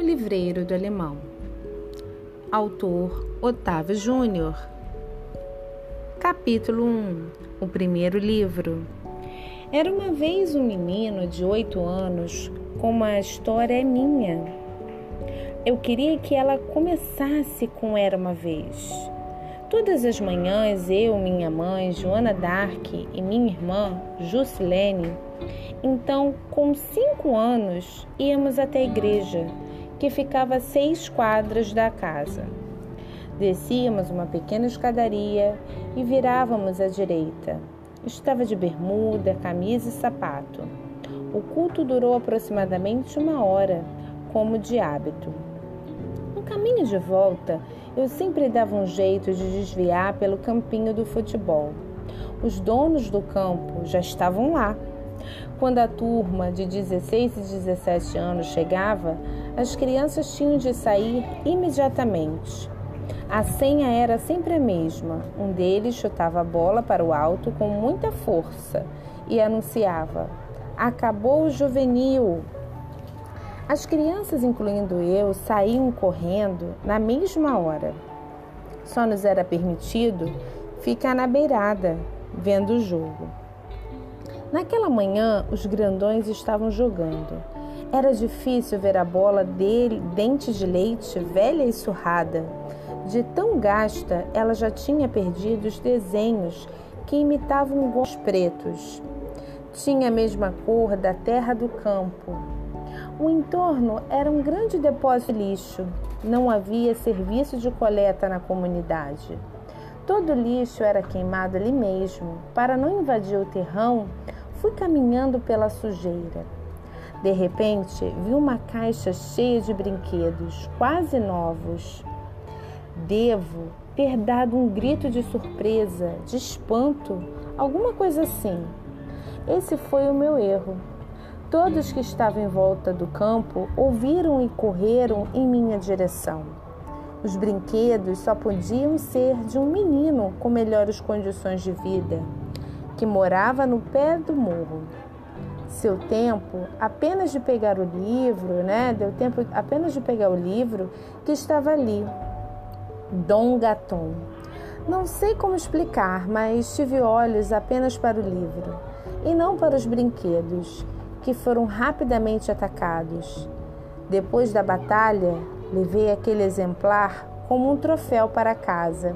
livreiro do alemão. Autor Otávio Júnior. Capítulo 1 O primeiro livro. Era uma vez um menino de oito anos com uma história minha. Eu queria que ela começasse com Era uma vez. Todas as manhãs, eu, minha mãe, Joana Dark e minha irmã, Jusilene, então, com cinco anos, íamos até a igreja, que ficava a seis quadras da casa. Descíamos uma pequena escadaria e virávamos à direita. Estava de bermuda, camisa e sapato. O culto durou aproximadamente uma hora, como de hábito. No caminho de volta, eu sempre dava um jeito de desviar pelo campinho do futebol. Os donos do campo já estavam lá. Quando a turma de 16 e 17 anos chegava, as crianças tinham de sair imediatamente. A senha era sempre a mesma. Um deles chutava a bola para o alto com muita força e anunciava: Acabou o juvenil! As crianças, incluindo eu, saíam correndo na mesma hora. Só nos era permitido ficar na beirada, vendo o jogo. Naquela manhã, os grandões estavam jogando. Era difícil ver a bola dele, dente de leite, velha e surrada. De tão gasta, ela já tinha perdido os desenhos que imitavam gols pretos. Tinha a mesma cor da terra do campo, o entorno era um grande depósito de lixo. Não havia serviço de coleta na comunidade. Todo lixo era queimado ali mesmo. Para não invadir o terrão, fui caminhando pela sujeira. De repente, vi uma caixa cheia de brinquedos, quase novos. Devo ter dado um grito de surpresa, de espanto, alguma coisa assim. Esse foi o meu erro. Todos que estavam em volta do campo ouviram e correram em minha direção. Os brinquedos só podiam ser de um menino com melhores condições de vida, que morava no pé do morro. Seu tempo apenas de pegar o livro, né? Deu tempo apenas de pegar o livro que estava ali. Dom Gaton. Não sei como explicar, mas tive olhos apenas para o livro e não para os brinquedos que foram rapidamente atacados. Depois da batalha, levei aquele exemplar como um troféu para casa.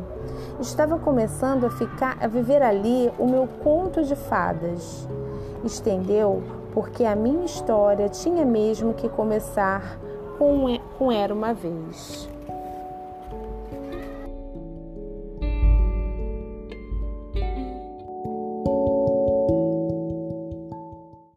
Estava começando a ficar a viver ali o meu conto de fadas. Estendeu porque a minha história tinha mesmo que começar com, com era uma vez.